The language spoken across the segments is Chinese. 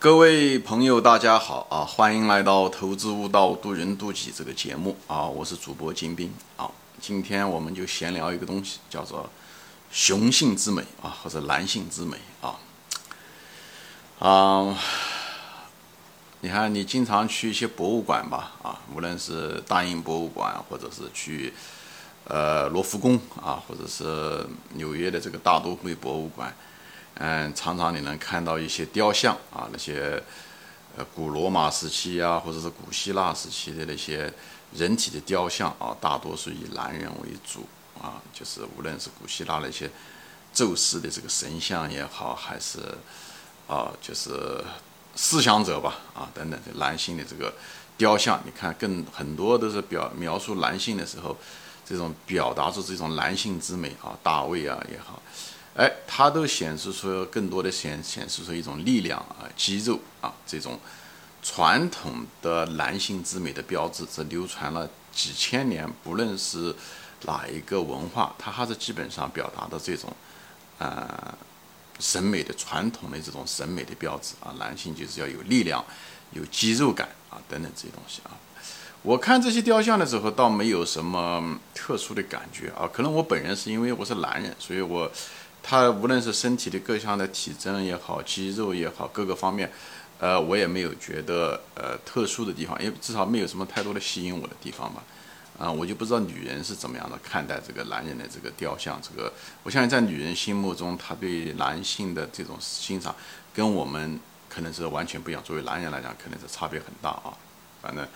各位朋友，大家好啊！欢迎来到《投资悟道，渡人渡己》这个节目啊！我是主播金兵啊！今天我们就闲聊一个东西，叫做雄性之美啊，或者男性之美啊啊！你看，你经常去一些博物馆吧啊，无论是大英博物馆，或者是去呃罗浮宫啊，或者是纽约的这个大都会博物馆。嗯，常常你能看到一些雕像啊，那些呃古罗马时期啊，或者是古希腊时期的那些人体的雕像啊，大多数以男人为主啊，就是无论是古希腊那些宙斯的这个神像也好，还是啊就是思想者吧啊等等的男性的这个雕像，你看更很多都是表描述男性的时候，这种表达出这种男性之美啊，大卫啊也好。哎，它都显示出更多的显显示出一种力量啊，肌肉啊，这种传统的男性之美的标志，这流传了几千年，不论是哪一个文化，它还是基本上表达的这种呃审美的传统的这种审美的标志啊，男性就是要有力量、有肌肉感啊等等这些东西啊。我看这些雕像的时候，倒没有什么特殊的感觉啊，可能我本人是因为我是男人，所以我。他无论是身体的各项的体征也好，肌肉也好，各个方面，呃，我也没有觉得呃特殊的地方，因为至少没有什么太多的吸引我的地方吧。啊，我就不知道女人是怎么样的看待这个男人的这个雕像。这个，我相信在女人心目中，她对男性的这种欣赏，跟我们可能是完全不一样。作为男人来讲，可能是差别很大啊。反正，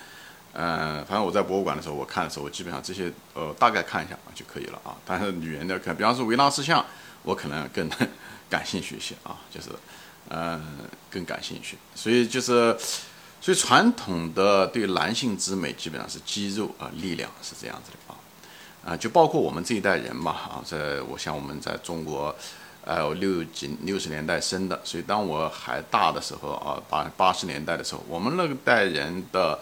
嗯，反正我在博物馆的时候，我看的时候，我基本上这些呃大概看一下就可以了啊。但是女人的看，比方说维纳斯像。我可能更感兴趣一些啊，就是，嗯，更感兴趣。所以就是，所以传统的对男性之美基本上是肌肉啊，力量是这样子的啊，啊，就包括我们这一代人嘛啊，在我像我们在中国，呃，六几六十年代生的，所以当我还大的时候啊，八八十年代的时候，我们那个代人的，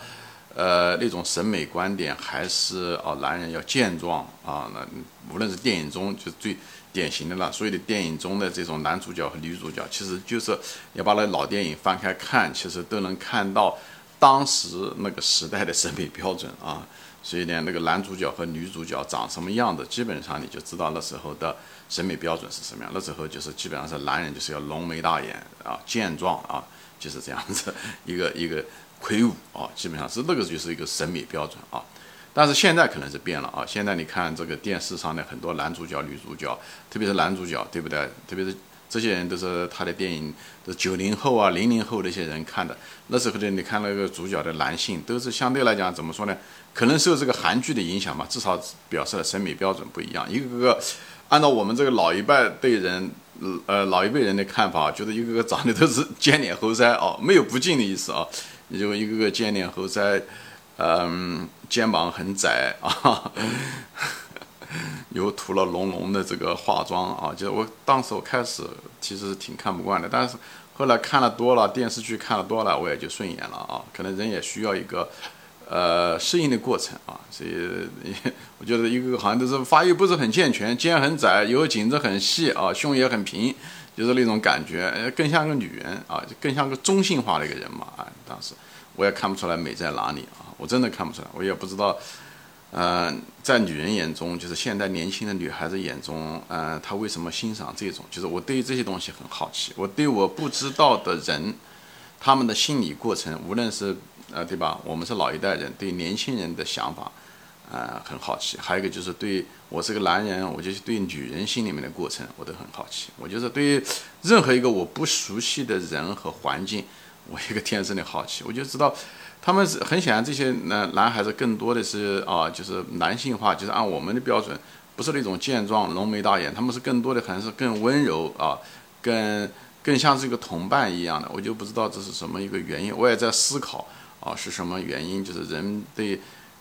呃，那种审美观点还是哦，男人要健壮啊，那无论是电影中就最。典型的了，所有的电影中的这种男主角和女主角，其实就是要把那老电影翻开看，其实都能看到当时那个时代的审美标准啊。所以呢，那个男主角和女主角长什么样子，基本上你就知道那时候的审美标准是什么样。那时候就是基本上是男人就是要浓眉大眼啊，健壮啊，就是这样子 一个一个魁梧啊，基本上是那个就是一个审美标准啊。但是现在可能是变了啊！现在你看这个电视上的很多男主角、女主角，特别是男主角，对不对？特别是这些人都是他的电影，都九零后啊、零零后那些人看的。那时候的你看那个主角的男性，都是相对来讲怎么说呢？可能受这个韩剧的影响吧，至少表示了审美标准不一样。一个个按照我们这个老一辈对人，呃，老一辈人的看法，觉得一个个长得都是 尖脸猴腮哦，没有不敬的意思啊，你就一个个尖脸猴腮。嗯，肩膀很窄啊，又涂了浓浓的这个化妆啊，就是我当时我开始其实挺看不惯的，但是后来看了多了电视剧看了多了，我也就顺眼了啊。可能人也需要一个呃适应的过程啊，所以 我觉得一个个好像都是发育不是很健全，肩很窄，以后颈子很细啊，胸也很平，就是那种感觉，更像个女人啊，更像个中性化的一个人嘛啊。当时我也看不出来美在哪里啊。我真的看不出来，我也不知道，呃，在女人眼中，就是现在年轻的女孩子眼中，呃，她为什么欣赏这种？就是我对于这些东西很好奇，我对我不知道的人，他们的心理过程，无论是呃，对吧？我们是老一代人，对年轻人的想法，呃，很好奇。还有一个就是对我是个男人，我就是对女人心里面的过程，我都很好奇。我就是对于任何一个我不熟悉的人和环境，我一个天生的好奇，我就知道。他们是很显然，这些男男孩子更多的是啊，就是男性化，就是按我们的标准，不是那种健壮、浓眉大眼，他们是更多的还是更温柔啊，更更像是一个同伴一样的。我就不知道这是什么一个原因，我也在思考啊，是什么原因？就是人对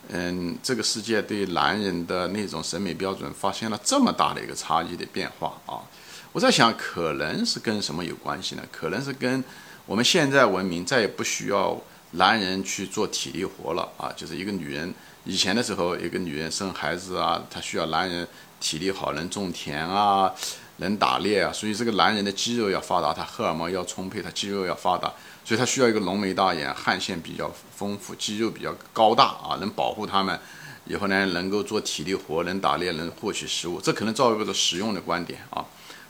嗯这个世界对男人的那种审美标准发现了这么大的一个差异的变化啊！我在想，可能是跟什么有关系呢？可能是跟我们现在文明再也不需要。男人去做体力活了啊，就是一个女人以前的时候，一个女人生孩子啊，她需要男人体力好，能种田啊，能打猎啊，所以这个男人的肌肉要发达，他荷尔蒙要充沛，他肌肉要发达，所以他需要一个浓眉大眼、汗腺比较丰富、肌肉比较高大啊，能保护他们以后呢，能够做体力活，能打猎，能获取食物。这可能造一个实用的观点啊。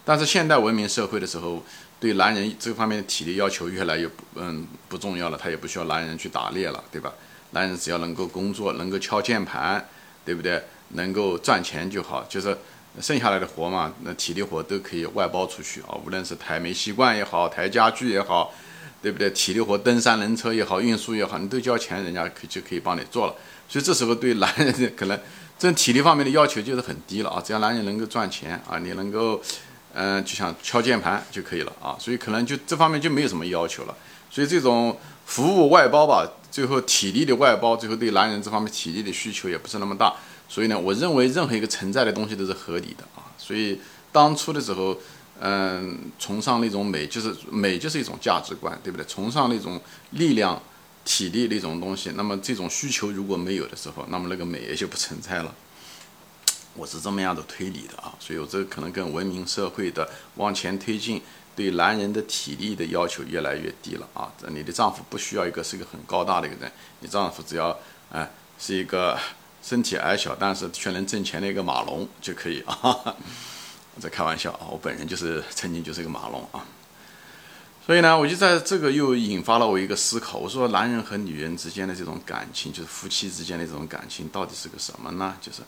但是现代文明社会的时候，对男人这方面的体力要求越来越嗯不重要了，他也不需要男人去打猎了，对吧？男人只要能够工作，能够敲键盘，对不对？能够赚钱就好，就是剩下来的活嘛，那体力活都可以外包出去啊。无论是抬煤气罐也好，抬家具也好，对不对？体力活，登山轮车也好，运输也好，你都交钱，人家可就可以帮你做了。所以这时候对男人可能这体力方面的要求就是很低了啊。只要男人能够赚钱啊，你能够嗯，就像敲键盘就可以了啊。所以可能就这方面就没有什么要求了。所以这种服务外包吧。最后体力的外包，最后对男人这方面体力的需求也不是那么大，所以呢，我认为任何一个存在的东西都是合理的啊。所以当初的时候，嗯，崇尚那种美，就是美就是一种价值观，对不对？崇尚那种力量、体力那种东西，那么这种需求如果没有的时候，那么那个美也就不存在了。我是这么样的推理的啊，所以我这可能跟文明社会的往前推进。对男人的体力的要求越来越低了啊！这你的丈夫不需要一个是一个很高大的一个人，你丈夫只要哎是一个身体矮小但是却能挣钱的一个马龙就可以啊！我 在开玩笑啊，我本人就是曾经就是一个马龙啊。所以呢，我就在这个又引发了我一个思考，我说男人和女人之间的这种感情，就是夫妻之间的这种感情，到底是个什么呢？就是，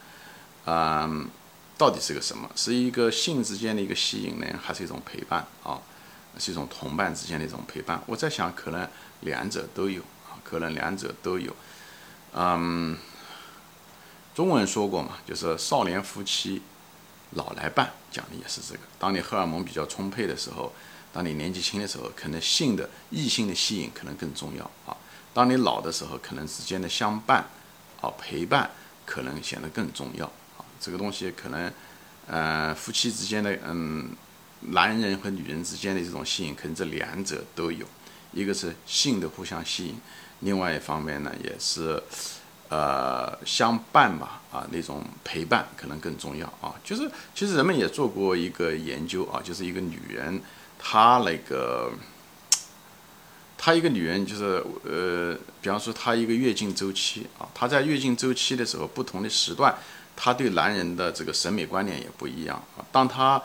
嗯。到底是个什么？是一个性之间的一个吸引呢，还是一种陪伴啊？是一种同伴之间的一种陪伴？我在想，可能两者都有啊，可能两者都有。嗯，中文说过嘛，就是少年夫妻老来伴，讲的也是这个。当你荷尔蒙比较充沛的时候，当你年纪轻的时候，可能性的异性的吸引可能更重要啊。当你老的时候，可能之间的相伴啊陪伴可能显得更重要。这个东西可能，呃，夫妻之间的，嗯，男人和女人之间的这种吸引，可能这两者都有，一个是性的互相吸引，另外一方面呢，也是，呃，相伴吧，啊，那种陪伴可能更重要啊。就是，其实人们也做过一个研究啊，就是一个女人，她那个，她一个女人就是，呃，比方说她一个月经周期啊，她在月经周期的时候，不同的时段。他对男人的这个审美观念也不一样啊。当他，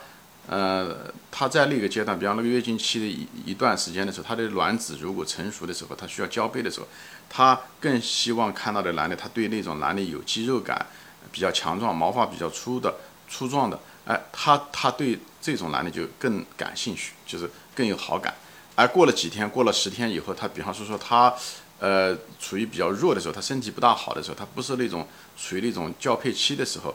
呃，他在那个阶段，比方那个月经期的一一段时间的时候，他的卵子如果成熟的时候，他需要交配的时候，他更希望看到的男的，他对那种男的有肌肉感、比较强壮、毛发比较粗的、粗壮的，哎，他他对这种男的就更感兴趣，就是更有好感。而过了几天，过了十天以后，他比方说说他。呃，处于比较弱的时候，他身体不大好的时候，他不是那种处于那种交配期的时候，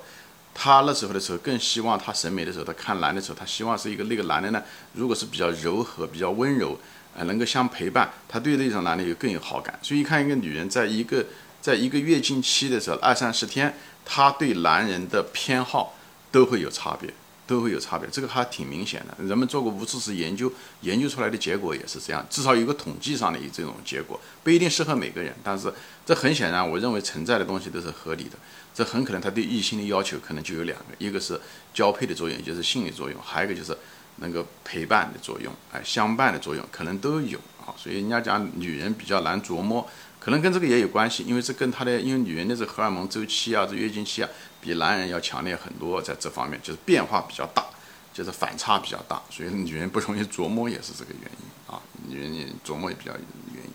他那时候的时候更希望他审美的时候，他看男的时候，他希望是一个那个男的呢，如果是比较柔和、比较温柔，呃，能够相陪伴，他对那种男的有更有好感。所以看一个女人在一个在一个月经期的时候，二三十天，她对男人的偏好都会有差别。都会有差别，这个还挺明显的。人们做过无数次研究，研究出来的结果也是这样。至少有个统计上的这种结果，不一定适合每个人。但是这很显然，我认为存在的东西都是合理的。这很可能他对异性的要求可能就有两个：一个是交配的作用，就是性的作用；还有一个就是能够陪伴的作用，哎，相伴的作用，可能都有啊。所以人家讲女人比较难琢磨。可能跟这个也有关系，因为这跟他的，因为女人的这荷尔蒙周期啊，这月经期啊，比男人要强烈很多，在这方面就是变化比较大，就是反差比较大，所以女人不容易琢磨也是这个原因啊，女人也琢磨也比较原因。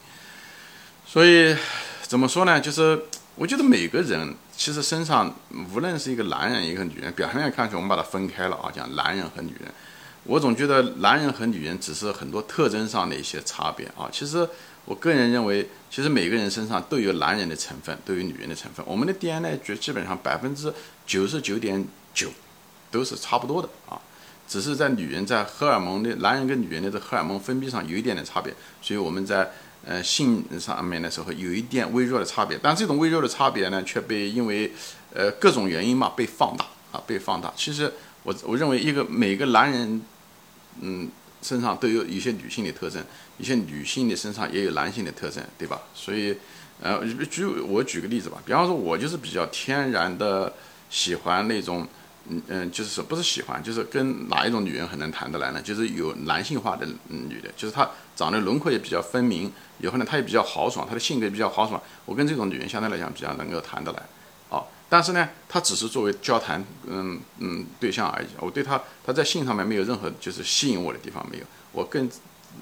所以怎么说呢？就是我觉得每个人其实身上，无论是一个男人一个女人，表面看去我们把它分开了啊，讲男人和女人，我总觉得男人和女人只是很多特征上的一些差别啊，其实。我个人认为，其实每个人身上都有男人的成分，都有女人的成分。我们的 DNA 就基本上百分之九十九点九都是差不多的啊，只是在女人在荷尔蒙的男人跟女人的这荷尔蒙分泌上有一点点差别，所以我们在呃性上面的时候有一点微弱的差别。但这种微弱的差别呢，却被因为呃各种原因嘛被放大啊，被放大。其实我我认为一个每个男人，嗯。身上都有一些女性的特征，一些女性的身上也有男性的特征，对吧？所以，呃，举我举个例子吧，比方说，我就是比较天然的喜欢那种嗯嗯，就是说不是喜欢，就是跟哪一种女人很能谈得来呢？就是有男性化的女的，就是她长得轮廓也比较分明，以后呢她也比较豪爽，她的性格比较豪爽，我跟这种女人相对来讲比较能够谈得来，但是呢，她只是作为交谈，嗯嗯对象而已，我对她她在性上面没有任何就是吸引我的地方没有，我更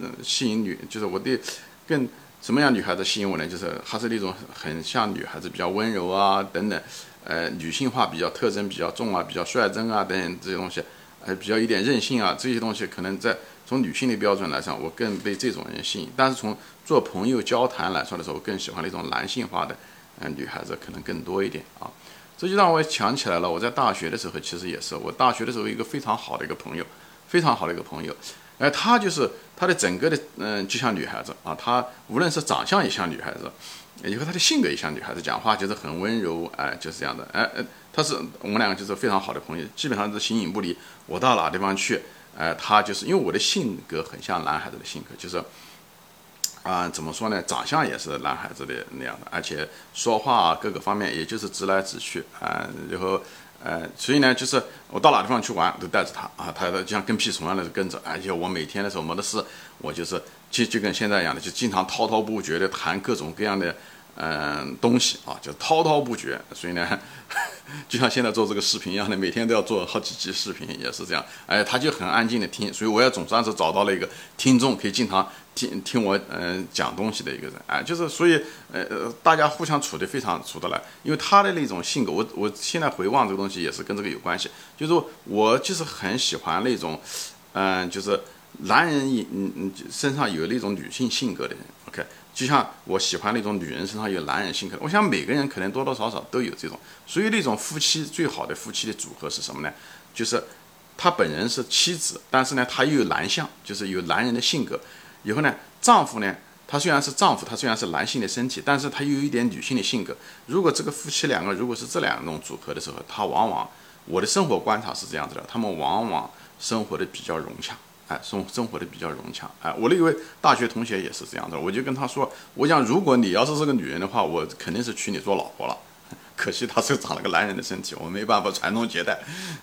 嗯吸引女，就是我对更什么样女孩子吸引我呢？就是她是那种很像女孩子比较温柔啊等等。呃，女性化比较特征比较重啊，比较率真啊，等等这些东西，呃，比较一点任性啊，这些东西可能在从女性的标准来上，我更被这种人吸引。但是从做朋友交谈来说的时候，我更喜欢那种男性化的，嗯，女孩子可能更多一点啊。这就让我想起来了，我在大学的时候其实也是，我大学的时候一个非常好的一个朋友，非常好的一个朋友，哎，他就是他的整个的，嗯，就像女孩子啊，他无论是长相也像女孩子。以后她的性格也像女孩子，讲话就是很温柔，哎，就是这样的，哎哎，她是我们两个就是非常好的朋友，基本上是形影不离。我到哪地方去，哎，她就是因为我的性格很像男孩子的性格，就是啊，怎么说呢，长相也是男孩子的那样的，而且说话各个方面也就是直来直去啊，然后呃，所以呢，就是我到哪地方去玩都带着他啊，他就像跟屁虫一样的跟着，而且我每天的时候没得事，我就是。就就跟现在一样的，就经常滔滔不绝的谈各种各样的嗯东西啊，就滔滔不绝。所以呢，就像现在做这个视频一样的，每天都要做好几集视频，也是这样。哎，他就很安静的听，所以我也总算是找到了一个听众，可以经常听听我嗯讲东西的一个人。哎，就是所以呃大家互相处的非常处得来，因为他的那种性格，我我现在回望这个东西也是跟这个有关系。就是我就是很喜欢那种嗯就是。男人也嗯嗯身上有那种女性性格的人，OK，就像我喜欢那种女人身上有男人性格。我想每个人可能多多少少都有这种，所以那种夫妻最好的夫妻的组合是什么呢？就是他本人是妻子，但是呢他又有男相，就是有男人的性格。以后呢，丈夫呢，他虽然是丈夫，他虽然是男性的身体，但是他又有一点女性的性格。如果这个夫妻两个如果是这两种组合的时候，他往往我的生活观察是这样子的，他们往往生活的比较融洽。哎，生生活的比较融洽。哎，我的一位大学同学也是这样的，我就跟他说，我想如果你要是是个女人的话，我肯定是娶你做老婆了。可惜他是长了个男人的身体，我没办法传宗接代，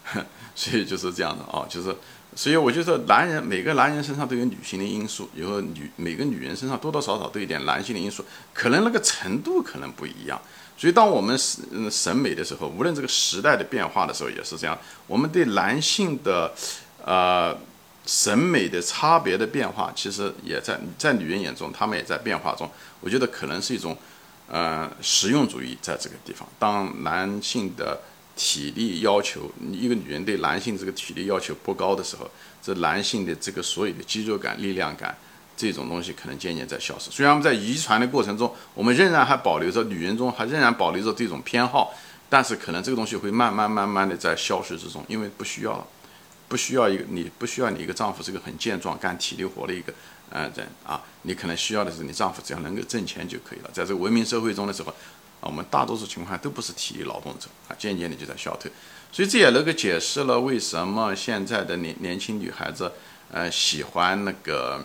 所以就是这样的啊，就是，所以我就说，男人每个男人身上都有女性的因素，以后女每个女人身上多多少少都有点男性的因素，可能那个程度可能不一样。所以当我们审审美的时候，无论这个时代的变化的时候也是这样，我们对男性的，呃。审美的差别的变化，其实也在在女人眼中，她们也在变化中。我觉得可能是一种，呃，实用主义在这个地方。当男性的体力要求，一个女人对男性这个体力要求不高的时候，这男性的这个所有的肌肉感、力量感这种东西，可能渐渐在消失。虽然我们在遗传的过程中，我们仍然还保留着女人中还仍然保留着这种偏好，但是可能这个东西会慢慢慢慢的在消失之中，因为不需要了。不需要一个你不需要你一个丈夫是个很健壮干体力活的一个呃人啊，你可能需要的是你丈夫只要能够挣钱就可以了。在这个文明社会中的时候，啊，我们大多数情况下都不是体力劳动者啊，渐渐的就在消退。所以这也能够解释了为什么现在的年年轻女孩子呃喜欢那个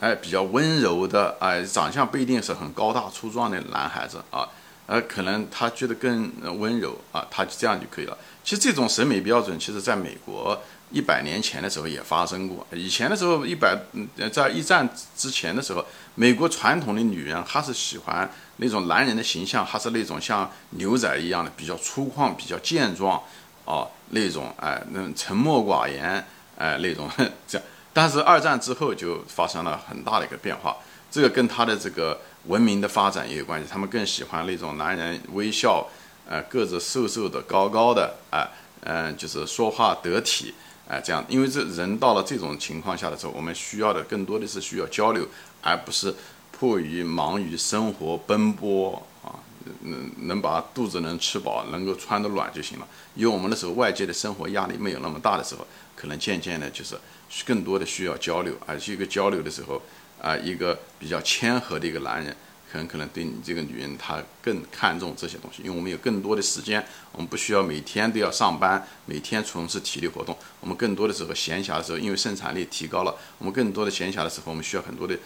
哎比较温柔的哎长相不一定是很高大粗壮的男孩子啊，呃可能他觉得更温柔啊，他就这样就可以了。其实这种审美标准，其实在美国。一百年前的时候也发生过。以前的时候，一百嗯，在一战之前的时候，美国传统的女人还是喜欢那种男人的形象，还是那种像牛仔一样的比较粗犷、比较健壮啊那种哎，那沉默寡言哎那种 这样。但是二战之后就发生了很大的一个变化，这个跟他的这个文明的发展也有关系。他们更喜欢那种男人微笑，呃，个子瘦瘦的、高高的，哎，嗯，就是说话得体。哎，这样，因为这人到了这种情况下的时候，我们需要的更多的是需要交流，而不是迫于忙于生活奔波啊，能能把肚子能吃饱，能够穿得暖就行了。因为我们那时候，外界的生活压力没有那么大的时候，可能渐渐的就是更多的需要交流，而且一个交流的时候，啊，一个比较谦和的一个男人。很可能对你这个女人，她更看重这些东西，因为我们有更多的时间，我们不需要每天都要上班，每天从事体力活动。我们更多的时候闲暇的时候，因为生产力提高了，我们更多的闲暇的时候，我们需要很多的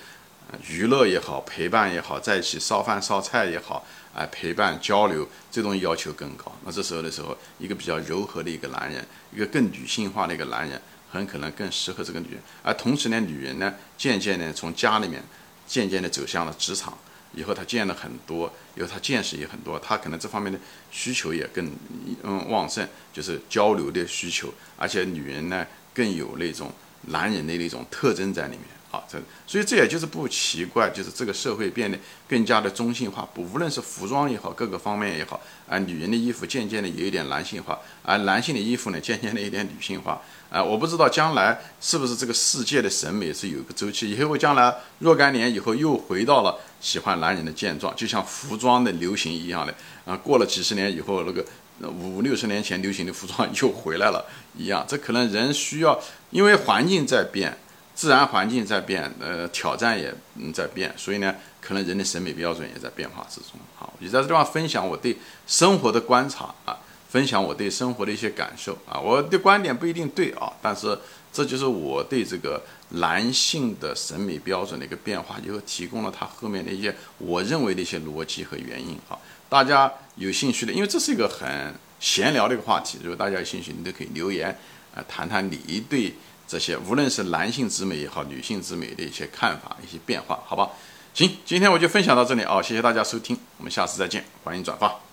娱乐也好，陪伴也好，在一起烧饭烧菜也好，哎，陪伴交流，这种要求更高。那这时候的时候，一个比较柔和的一个男人，一个更女性化的一个男人，很可能更适合这个女人。而同时呢，女人呢，渐渐的从家里面，渐渐的走向了职场，以后他见了很多，以后他见识也很多，他可能这方面的需求也更嗯旺盛，就是交流的需求。而且女人呢，更有那种男人的那种特征在里面。好，这所以这也就是不奇怪，就是这个社会变得更加的中性化，不无论是服装也好，各个方面也好，啊，女人的衣服渐渐的有一点男性化，而男性的衣服呢，渐渐的有点女性化，啊，我不知道将来是不是这个世界的审美是有一个周期，以后将来若干年以后又回到了喜欢男人的健壮，就像服装的流行一样的，啊，过了几十年以后，那个五六十年前流行的服装 又回来了一样，这可能人需要，因为环境在变。自然环境在变，呃，挑战也嗯在变，所以呢，可能人的审美标准也在变化之中。好，我就在这地方分享我对生活的观察啊，分享我对生活的一些感受啊，我的观点不一定对啊，但是这就是我对这个男性的审美标准的一个变化，就提供了他后面的一些我认为的一些逻辑和原因啊。大家有兴趣的，因为这是一个很闲聊的一个话题，如果大家有兴趣，你都可以留言啊，谈谈你对。这些无论是男性之美也好，女性之美的一些看法、一些变化，好吧？行，今天我就分享到这里啊，谢谢大家收听，我们下次再见，欢迎转发。